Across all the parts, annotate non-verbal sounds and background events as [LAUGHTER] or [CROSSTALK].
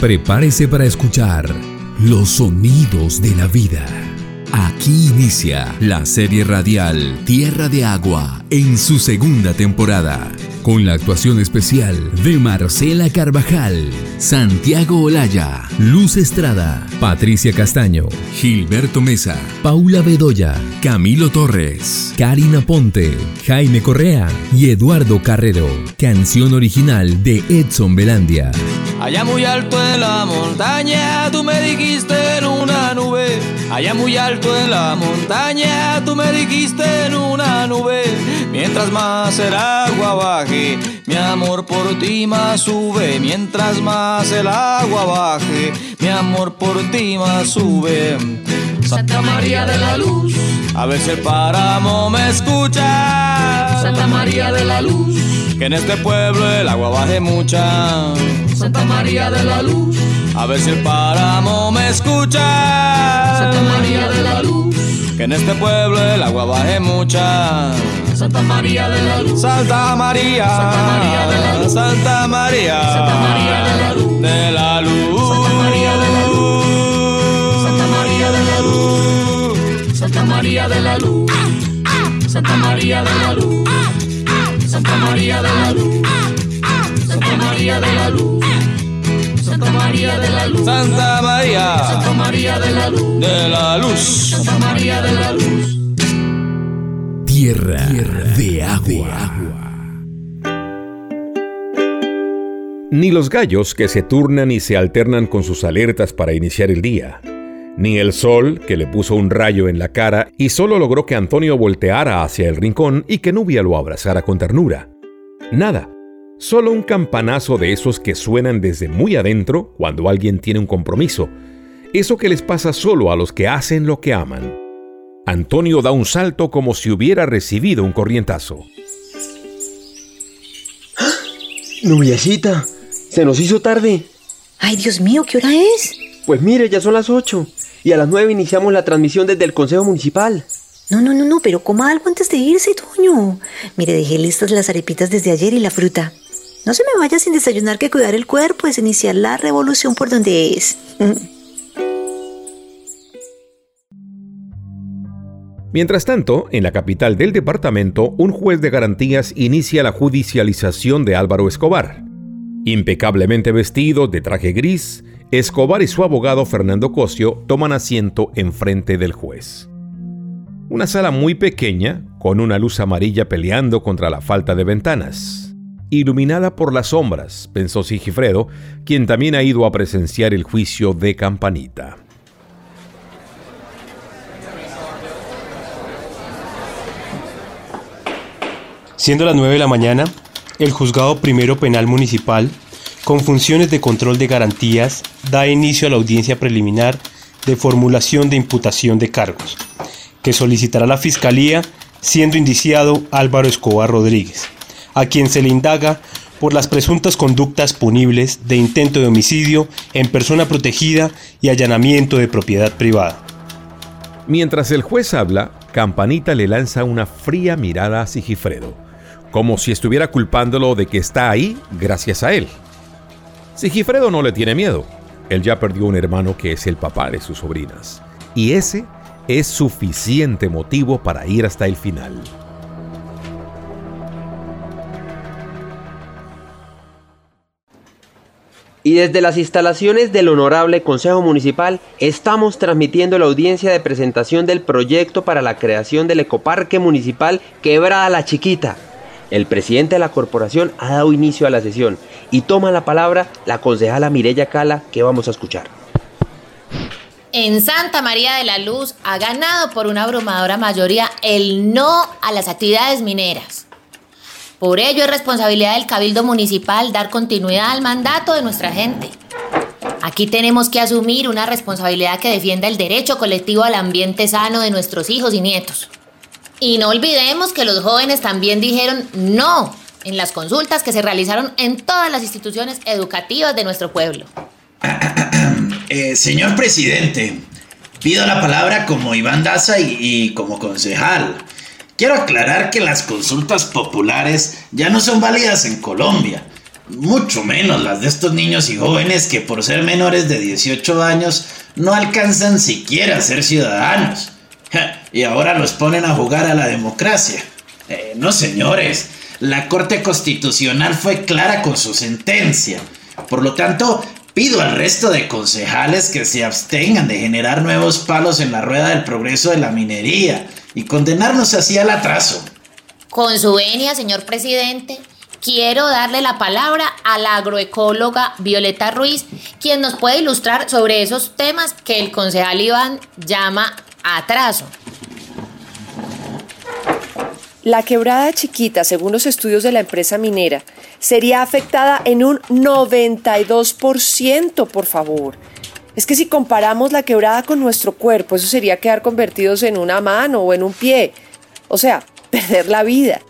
Prepárese para escuchar los sonidos de la vida. Aquí inicia la serie radial Tierra de Agua en su segunda temporada, con la actuación especial de Marcela Carvajal, Santiago Olaya, Luz Estrada, Patricia Castaño, Gilberto Mesa, Paula Bedoya, Camilo Torres, Karina Ponte, Jaime Correa y Eduardo Carrero. Canción original de Edson Belandia. Allá muy alto en la montaña, tú me dijiste en una nube. Allá muy alto en la montaña, tú me dijiste en una nube. Mientras más el agua baje, mi amor por ti más sube. Mientras más el agua baje, mi amor por ti más sube. Santa María de la Luz, a ver si el páramo me escucha. Santa María de la Luz, que en este pueblo el agua baje mucha. Santa María de la Luz, a ver si el páramo me escucha. Santa María de la Luz, que en este pueblo el agua baje mucha. Santa María de la Luz, Santa María, Santa María de la Luz, Santa María, Santa María de la Luz, de la Luz, Santa María de la Luz, Santa María de la Luz, Santa María de la Luz, Santa María de la Luz, Santa María de la Luz. Santa María de la Luz. Santa María de la Luz. Santa María. Santa María de la Luz. De la Luz. Santa María de la Luz. Tierra, de agua. Ni los gallos que se turnan y se alternan con sus alertas para iniciar el día. Ni el sol que le puso un rayo en la cara y solo logró que Antonio volteara hacia el rincón y que Nubia lo abrazara con ternura. Nada. Solo un campanazo de esos que suenan desde muy adentro cuando alguien tiene un compromiso. Eso que les pasa solo a los que hacen lo que aman. Antonio da un salto como si hubiera recibido un corrientazo. [GASPS] Nubiecita, se nos hizo tarde. Ay, Dios mío, ¿qué hora es? Pues mire, ya son las 8 y a las 9 iniciamos la transmisión desde el Consejo Municipal. No, no, no, no, pero coma algo antes de irse, Toño. Mire, dejé listas las arepitas desde ayer y la fruta. No se me vaya sin desayunar que cuidar el cuerpo es iniciar la revolución por donde es. [LAUGHS] Mientras tanto, en la capital del departamento, un juez de garantías inicia la judicialización de Álvaro Escobar. Impecablemente vestido de traje gris, Escobar y su abogado Fernando Cosio toman asiento enfrente del juez. Una sala muy pequeña, con una luz amarilla peleando contra la falta de ventanas. Iluminada por las sombras, pensó Sigifredo, quien también ha ido a presenciar el juicio de Campanita. Siendo las 9 de la mañana, el Juzgado Primero Penal Municipal, con funciones de control de garantías, da inicio a la audiencia preliminar de formulación de imputación de cargos, que solicitará la Fiscalía, siendo indiciado Álvaro Escobar Rodríguez, a quien se le indaga por las presuntas conductas punibles de intento de homicidio en persona protegida y allanamiento de propiedad privada. Mientras el juez habla, Campanita le lanza una fría mirada a Sigifredo, como si estuviera culpándolo de que está ahí gracias a él. Sigifredo no le tiene miedo. Él ya perdió un hermano que es el papá de sus sobrinas. Y ese es suficiente motivo para ir hasta el final. Y desde las instalaciones del Honorable Consejo Municipal estamos transmitiendo la audiencia de presentación del proyecto para la creación del Ecoparque Municipal Quebrada la Chiquita. El presidente de la corporación ha dado inicio a la sesión y toma la palabra la concejala Mirella Cala que vamos a escuchar. En Santa María de la Luz ha ganado por una abrumadora mayoría el no a las actividades mineras. Por ello es responsabilidad del Cabildo Municipal dar continuidad al mandato de nuestra gente. Aquí tenemos que asumir una responsabilidad que defienda el derecho colectivo al ambiente sano de nuestros hijos y nietos. Y no olvidemos que los jóvenes también dijeron no en las consultas que se realizaron en todas las instituciones educativas de nuestro pueblo. [COUGHS] Eh, señor presidente, pido la palabra como Iván Daza y, y como concejal. Quiero aclarar que las consultas populares ya no son válidas en Colombia. mucho menos las de estos niños y jóvenes que por ser menores de 18 años no alcanzan siquiera a ser ciudadanos. Y ahora los ponen a jugar a la democracia. Eh, no señores, la Corte Constitucional fue clara con su sentencia. Por lo tanto, pido al resto de concejales que se abstengan de generar nuevos palos en la rueda del progreso de la minería y condenarnos así al atraso. Con su venia, señor presidente, quiero darle la palabra a la agroecóloga Violeta Ruiz, quien nos puede ilustrar sobre esos temas que el concejal Iván llama atraso. La quebrada chiquita, según los estudios de la empresa minera, sería afectada en un 92%, por favor. Es que si comparamos la quebrada con nuestro cuerpo, eso sería quedar convertidos en una mano o en un pie. O sea, [LAUGHS] perder la vida.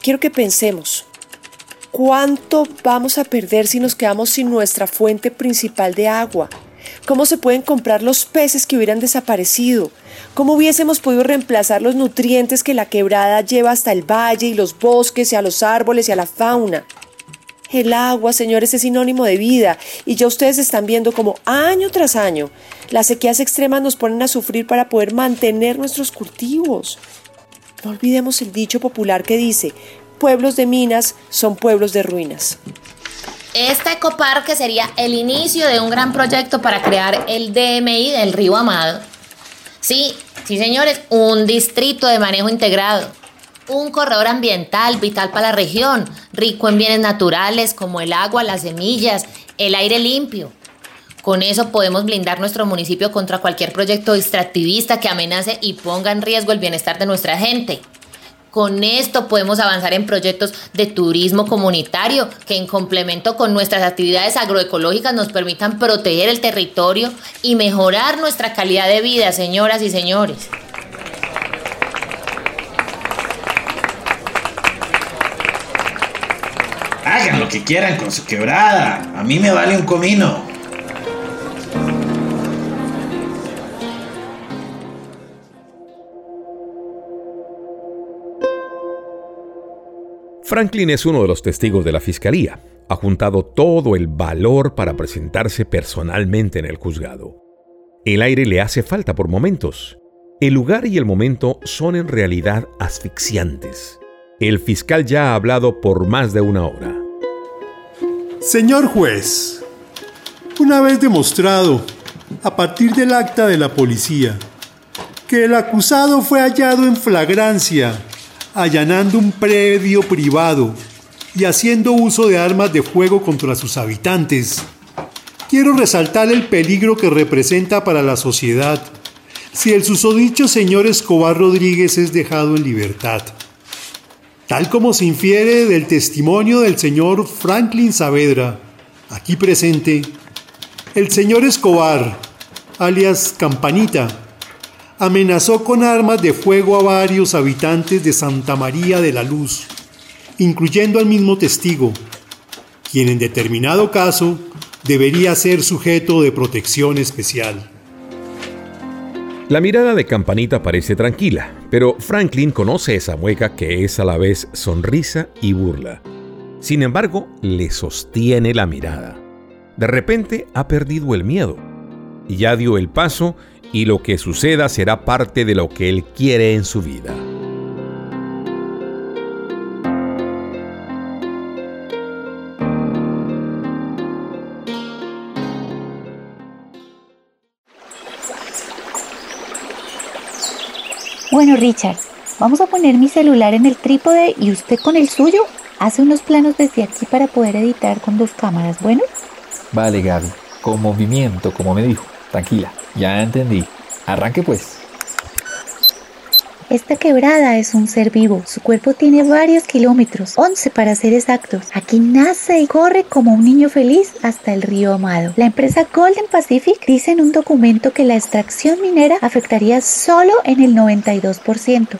Quiero que pensemos, ¿cuánto vamos a perder si nos quedamos sin nuestra fuente principal de agua? ¿Cómo se pueden comprar los peces que hubieran desaparecido? ¿Cómo hubiésemos podido reemplazar los nutrientes que la quebrada lleva hasta el valle y los bosques y a los árboles y a la fauna? El agua, señores, es sinónimo de vida y ya ustedes están viendo como año tras año las sequías extremas nos ponen a sufrir para poder mantener nuestros cultivos. No olvidemos el dicho popular que dice, pueblos de minas son pueblos de ruinas. Este ecoparque sería el inicio de un gran proyecto para crear el DMI del río Amado. Sí, sí señores, un distrito de manejo integrado. Un corredor ambiental vital para la región, rico en bienes naturales como el agua, las semillas, el aire limpio. Con eso podemos blindar nuestro municipio contra cualquier proyecto extractivista que amenace y ponga en riesgo el bienestar de nuestra gente. Con esto podemos avanzar en proyectos de turismo comunitario que en complemento con nuestras actividades agroecológicas nos permitan proteger el territorio y mejorar nuestra calidad de vida, señoras y señores. Hagan lo que quieran con su quebrada. A mí me vale un comino. Franklin es uno de los testigos de la fiscalía. Ha juntado todo el valor para presentarse personalmente en el juzgado. El aire le hace falta por momentos. El lugar y el momento son en realidad asfixiantes. El fiscal ya ha hablado por más de una hora. Señor juez, una vez demostrado, a partir del acta de la policía, que el acusado fue hallado en flagrancia allanando un predio privado y haciendo uso de armas de fuego contra sus habitantes. Quiero resaltar el peligro que representa para la sociedad si el susodicho señor Escobar Rodríguez es dejado en libertad. Tal como se infiere del testimonio del señor Franklin Saavedra, aquí presente, el señor Escobar, alias Campanita, amenazó con armas de fuego a varios habitantes de Santa María de la Luz, incluyendo al mismo testigo, quien en determinado caso debería ser sujeto de protección especial. La mirada de Campanita parece tranquila, pero Franklin conoce esa mueca que es a la vez sonrisa y burla. Sin embargo, le sostiene la mirada. De repente ha perdido el miedo ya dio el paso y lo que suceda será parte de lo que Él quiere en su vida. Bueno, Richard, vamos a poner mi celular en el trípode y usted con el suyo hace unos planos desde aquí para poder editar con dos cámaras, ¿bueno? Vale, Gaby, con movimiento, como me dijo. Tranquila. Ya entendí. Arranque pues. Esta quebrada es un ser vivo. Su cuerpo tiene varios kilómetros, 11 para ser exactos. Aquí nace y corre como un niño feliz hasta el río Amado. La empresa Golden Pacific dice en un documento que la extracción minera afectaría solo en el 92%.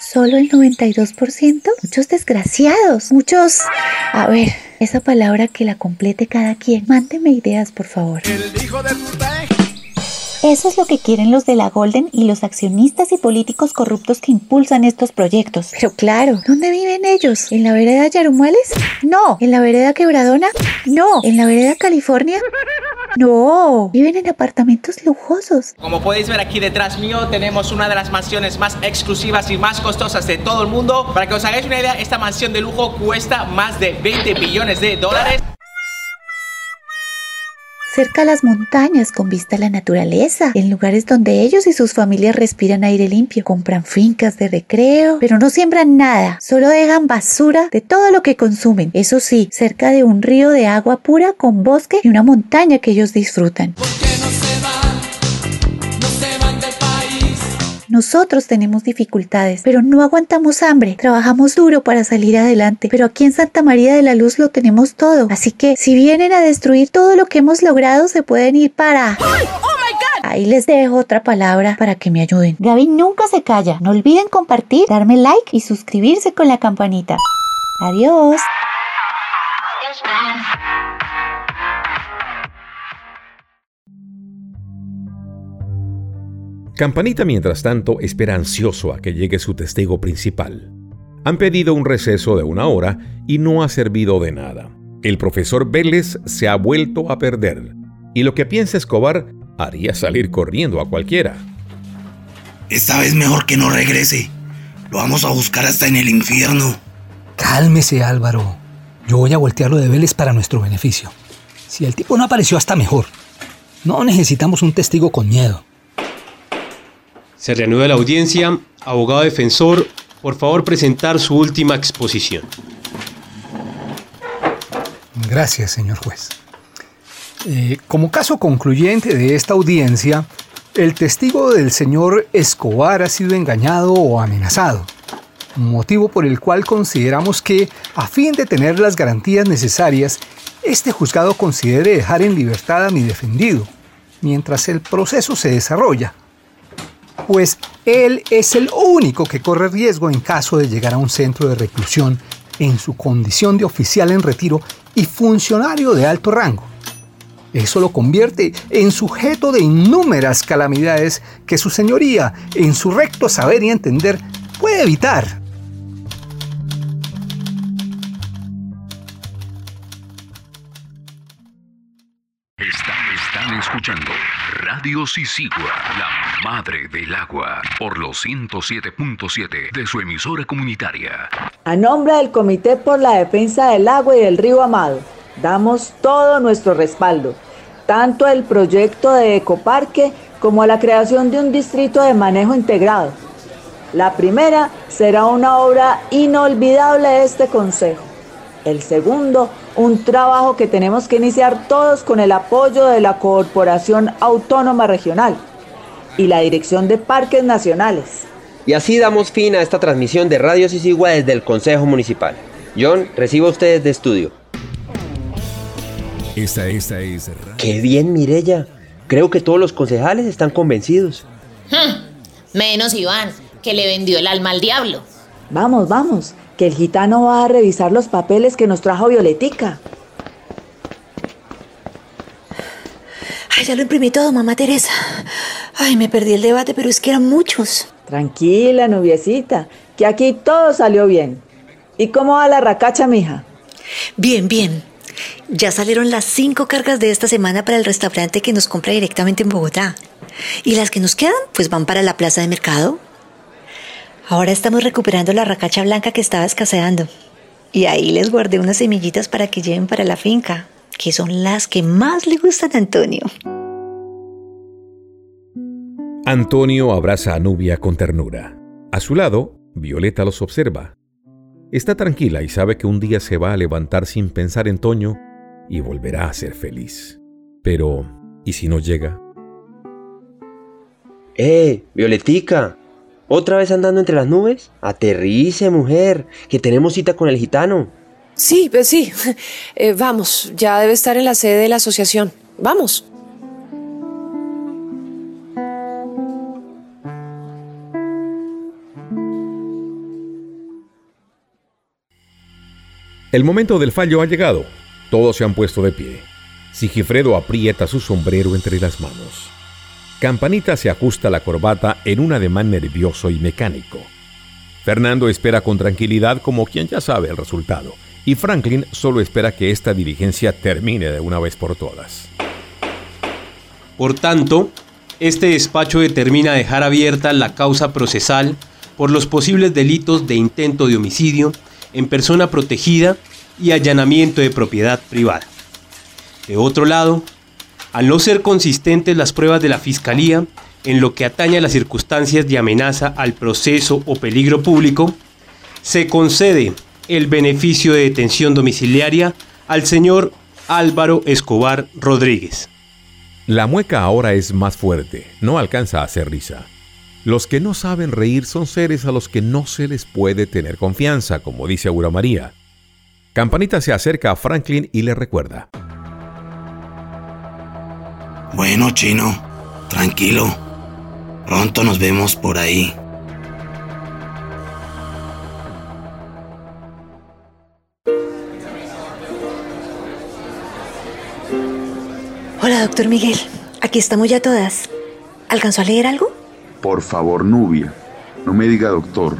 ¿Solo el 92%? Muchos desgraciados, muchos... A ver, esa palabra que la complete cada quien. Mándeme ideas, por favor. Eso es lo que quieren los de la Golden y los accionistas y políticos corruptos que impulsan estos proyectos. Pero claro, ¿dónde viven ellos? ¿En la vereda Yarumuales? No. ¿En la vereda Quebradona? No. ¿En la vereda California? No. Viven en apartamentos lujosos. Como podéis ver aquí detrás mío, tenemos una de las mansiones más exclusivas y más costosas de todo el mundo. Para que os hagáis una idea, esta mansión de lujo cuesta más de 20 billones de dólares cerca a las montañas con vista a la naturaleza, en lugares donde ellos y sus familias respiran aire limpio, compran fincas de recreo, pero no siembran nada, solo dejan basura de todo lo que consumen. Eso sí, cerca de un río de agua pura con bosque y una montaña que ellos disfrutan. Nosotros tenemos dificultades, pero no aguantamos hambre. Trabajamos duro para salir adelante, pero aquí en Santa María de la Luz lo tenemos todo. Así que si vienen a destruir todo lo que hemos logrado, se pueden ir para... ¡Oh Ahí les dejo otra palabra para que me ayuden. Gaby nunca se calla. No olviden compartir, darme like y suscribirse con la campanita. Adiós. Campanita, mientras tanto, espera ansioso a que llegue su testigo principal. Han pedido un receso de una hora y no ha servido de nada. El profesor Vélez se ha vuelto a perder, y lo que piensa Escobar haría salir corriendo a cualquiera. Esta vez mejor que no regrese. Lo vamos a buscar hasta en el infierno. Cálmese, Álvaro. Yo voy a voltearlo de Vélez para nuestro beneficio. Si el tipo no apareció, hasta mejor. No necesitamos un testigo con miedo. Se reanuda la audiencia. Abogado defensor, por favor presentar su última exposición. Gracias, señor juez. Eh, como caso concluyente de esta audiencia, el testigo del señor Escobar ha sido engañado o amenazado, motivo por el cual consideramos que, a fin de tener las garantías necesarias, este juzgado considere dejar en libertad a mi defendido, mientras el proceso se desarrolla pues él es el único que corre riesgo en caso de llegar a un centro de reclusión en su condición de oficial en retiro y funcionario de alto rango. Eso lo convierte en sujeto de innúmeras calamidades que su señoría, en su recto saber y entender, puede evitar. Radio Sisigua, la madre del agua, por los 107.7 de su emisora comunitaria. A nombre del Comité por la Defensa del Agua y del Río Amado, damos todo nuestro respaldo, tanto al proyecto de ecoparque como a la creación de un distrito de manejo integrado. La primera será una obra inolvidable de este Consejo. El segundo, un trabajo que tenemos que iniciar todos con el apoyo de la Corporación Autónoma Regional y la Dirección de Parques Nacionales. Y así damos fin a esta transmisión de Radio Sisigua desde el Consejo Municipal. John, recibo a ustedes de estudio. Esta, esta es... Qué bien, Mirella. Creo que todos los concejales están convencidos. Hmm, menos Iván, que le vendió el alma al diablo. Vamos, vamos que el gitano va a revisar los papeles que nos trajo Violetica. Ay, ya lo imprimí todo, mamá Teresa. Ay, me perdí el debate, pero es que eran muchos. Tranquila, nubiecita, que aquí todo salió bien. ¿Y cómo va la racacha, mija? Bien, bien. Ya salieron las cinco cargas de esta semana para el restaurante que nos compra directamente en Bogotá. Y las que nos quedan, pues van para la plaza de mercado, Ahora estamos recuperando la racacha blanca que estaba escaseando. Y ahí les guardé unas semillitas para que lleven para la finca, que son las que más le gustan a Antonio. Antonio abraza a Nubia con ternura. A su lado, Violeta los observa. Está tranquila y sabe que un día se va a levantar sin pensar en Toño y volverá a ser feliz. Pero, ¿y si no llega? ¡Eh, Violetica! ¿Otra vez andando entre las nubes? Aterrice, mujer, que tenemos cita con el gitano. Sí, pues sí. [LAUGHS] Eh, vamos, ya debe estar en la sede de la asociación. Vamos. El momento del fallo ha llegado. Todos se han puesto de pie. Sigifredo aprieta su sombrero entre las manos. Campanita se ajusta la corbata en un ademán nervioso y mecánico. Fernando espera con tranquilidad como quien ya sabe el resultado, y Franklin solo espera que esta diligencia termine de una vez por todas. Por tanto, este despacho determina dejar abierta la causa procesal por los posibles delitos de intento de homicidio en persona protegida y allanamiento de propiedad privada. De otro lado, al no ser consistentes las pruebas de la Fiscalía en lo que atañe a las circunstancias de amenaza al proceso o peligro público, se concede el beneficio de detención domiciliaria al señor Álvaro Escobar Rodríguez. La mueca ahora es más fuerte, no alcanza a hacer risa. Los que no saben reír son seres a los que no se les puede tener confianza, como dice Aura María. Campanita se acerca a Franklin y le recuerda. Bueno, chino, tranquilo. Pronto nos vemos por ahí. Hola, doctor Miguel. Aquí estamos ya todas. ¿Alcanzó a leer algo? Por favor, Nubia. No me diga doctor.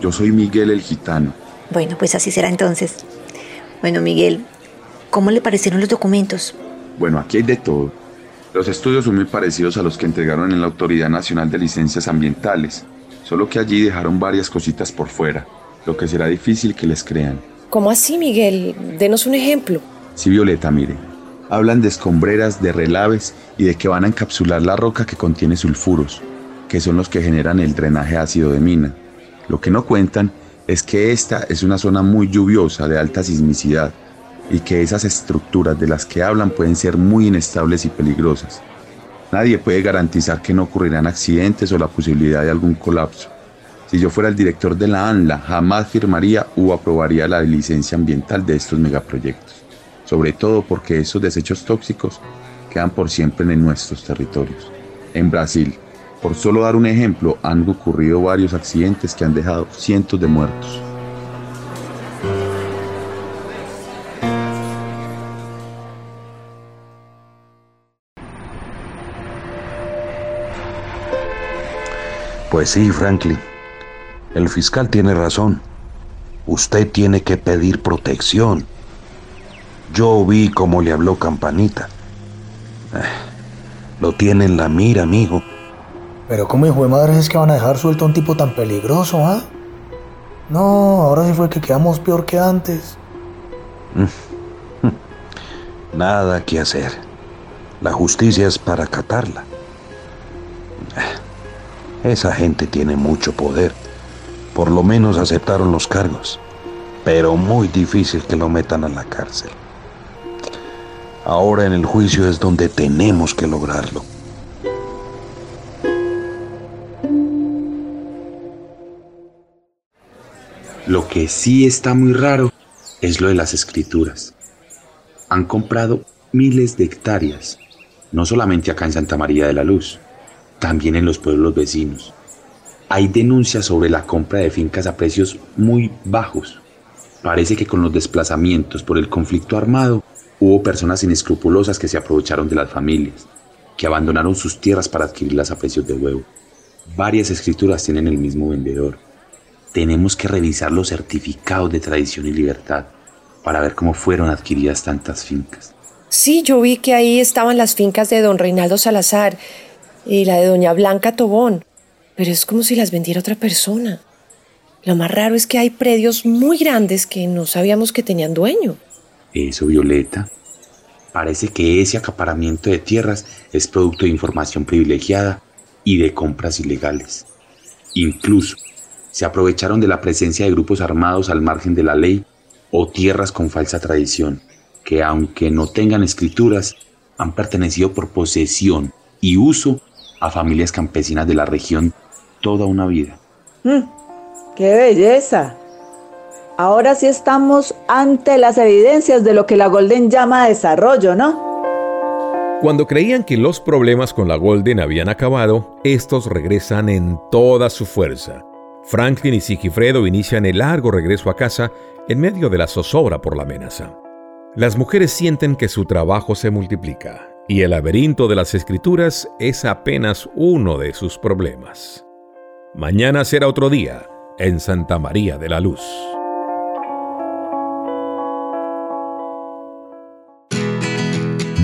Yo soy Miguel el gitano. Bueno, pues así será entonces. Bueno, Miguel, ¿cómo le parecieron los documentos? Bueno, aquí hay de todo. Los estudios son muy parecidos a los que entregaron en la Autoridad Nacional de Licencias Ambientales, solo que allí dejaron varias cositas por fuera, lo que será difícil que les crean. ¿Cómo así, Miguel? Denos un ejemplo. Sí, Violeta, mire. Hablan de escombreras, de relaves y de que van a encapsular la roca que contiene sulfuros, que son los que generan el drenaje ácido de mina. Lo que no cuentan es que esta es una zona muy lluviosa de alta sismicidad y que esas estructuras de las que hablan pueden ser muy inestables y peligrosas. Nadie puede garantizar que no ocurrirán accidentes o la posibilidad de algún colapso. Si yo fuera el director de la ANLA, jamás firmaría o aprobaría la licencia ambiental de estos megaproyectos sobre todo porque esos desechos tóxicos quedan por siempre en nuestros territorios. En Brasil, por solo dar un ejemplo, han ocurrido varios accidentes que han dejado cientos de muertos. Pues sí, Franklin. El fiscal tiene razón. Usted tiene que pedir protección. Yo vi cómo le habló Campanita. Eh, lo tiene en la mira, amigo. Pero cómo hijo de madre es que van a dejar suelto a un tipo tan peligroso, ¿ah? No, ahora sí fue que quedamos peor que antes. [LAUGHS] Nada que hacer. La justicia es para acatarla. Esa gente tiene mucho poder. Por lo menos aceptaron los cargos. Pero muy difícil que lo metan a la cárcel. Ahora en el juicio es donde tenemos que lograrlo. Lo que sí está muy raro es lo de las escrituras. Han comprado miles de hectáreas, no solamente acá en Santa María de la Luz, también en los pueblos vecinos. Hay denuncias sobre la compra de fincas a precios muy bajos. Parece que con los desplazamientos por el conflicto armado Hubo personas inescrupulosas que se aprovecharon de las familias, que abandonaron sus tierras para adquirirlas a precios de huevo. Varias escrituras tienen el mismo vendedor. Tenemos que revisar los certificados de tradición y libertad para ver cómo fueron adquiridas tantas fincas. Sí, yo vi que ahí estaban las fincas de don Reinaldo Salazar y la de doña Blanca Tobón, pero es como si las vendiera otra persona. Lo más raro es que hay predios muy grandes que no sabíamos que tenían dueño. Eso, Violeta. Parece que ese acaparamiento de tierras es producto de información privilegiada y de compras ilegales. Incluso se aprovecharon de la presencia de grupos armados al margen de la ley o tierras con falsa tradición, que aunque no tengan escrituras, han pertenecido por posesión y uso a familias campesinas de la región toda una vida. Mm, ¡Qué belleza! Ahora sí estamos ante las evidencias de lo que la Golden llama desarrollo, ¿no? Cuando creían que los problemas con la Golden habían acabado, estos regresan en toda su fuerza. Franklin y Sigifredo inician el largo regreso a casa en medio de la zozobra por la amenaza. Las mujeres sienten que su trabajo se multiplica y el laberinto de las escrituras es apenas uno de sus problemas. Mañana será otro día en Santa María de la Luz.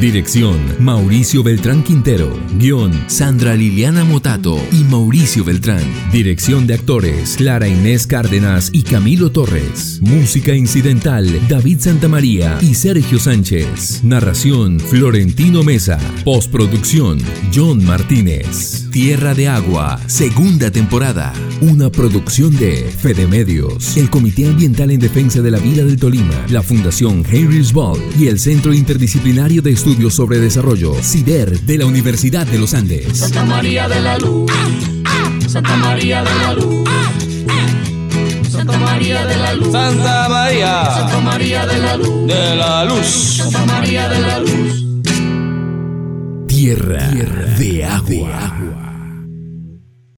Dirección Mauricio Beltrán Quintero. Guión Sandra Liliana Motato y Mauricio Beltrán. Dirección de actores Clara Inés Cárdenas y Camilo Torres. Música incidental David Santamaría y Sergio Sánchez. Narración Florentino Mesa. Postproducción John Martínez. Tierra de Agua, segunda temporada. Una producción de Fede Medios, el Comité Ambiental en Defensa de la Vida del Tolima, la Fundación Henry's Ball y el Centro Interdisciplinario de Estudios sobre Desarrollo, CIDER, de la Universidad de los Andes. Santa María de la Luz. Santa María de la Luz. Santa María de la Luz. Santa María. Santa María de la Luz. De la Luz. Santa María de la Luz. Tierra, de agua.